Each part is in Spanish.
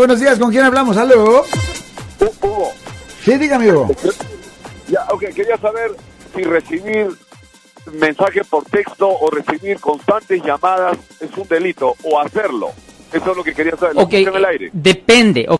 Buenos días, ¿con quién hablamos? ¿Aló? Hugo, Sí, diga, amigo. ya, ok, quería saber si recibir mensaje por texto o recibir constantes llamadas es un delito o hacerlo. Eso es lo que quería saber. Lo Ok, puse en el aire. depende. Ok,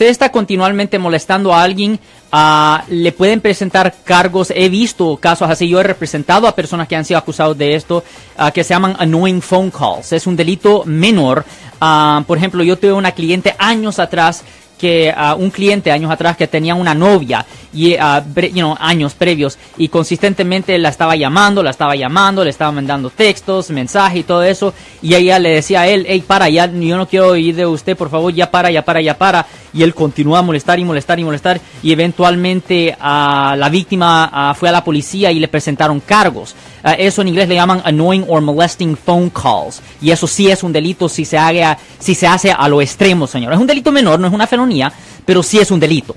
Usted está continuamente molestando a alguien, ah, le pueden presentar cargos. He visto casos así. Yo he representado a personas que han sido acusados de esto, ah, que se llaman annoying phone calls. Es un delito menor. Ah, por ejemplo, yo tuve una cliente años atrás que un cliente años atrás que tenía una novia y ah, bre- you know, años previos y consistentemente la estaba llamando, la estaba llamando, le estaba mandando textos, mensajes y todo eso y ella le decía a él, hey para ya, yo no quiero oír de usted, por favor ya para, ya para, ya para y él continúa a molestar y molestar y molestar y eventualmente ah, la víctima ah, fue a la policía y le presentaron cargos. Ah, eso en inglés le llaman annoying or molesting phone calls. Y eso sí es un delito si se, haga, si se hace a lo extremo, señor. Es un delito menor, no es una felonía, pero sí es un delito.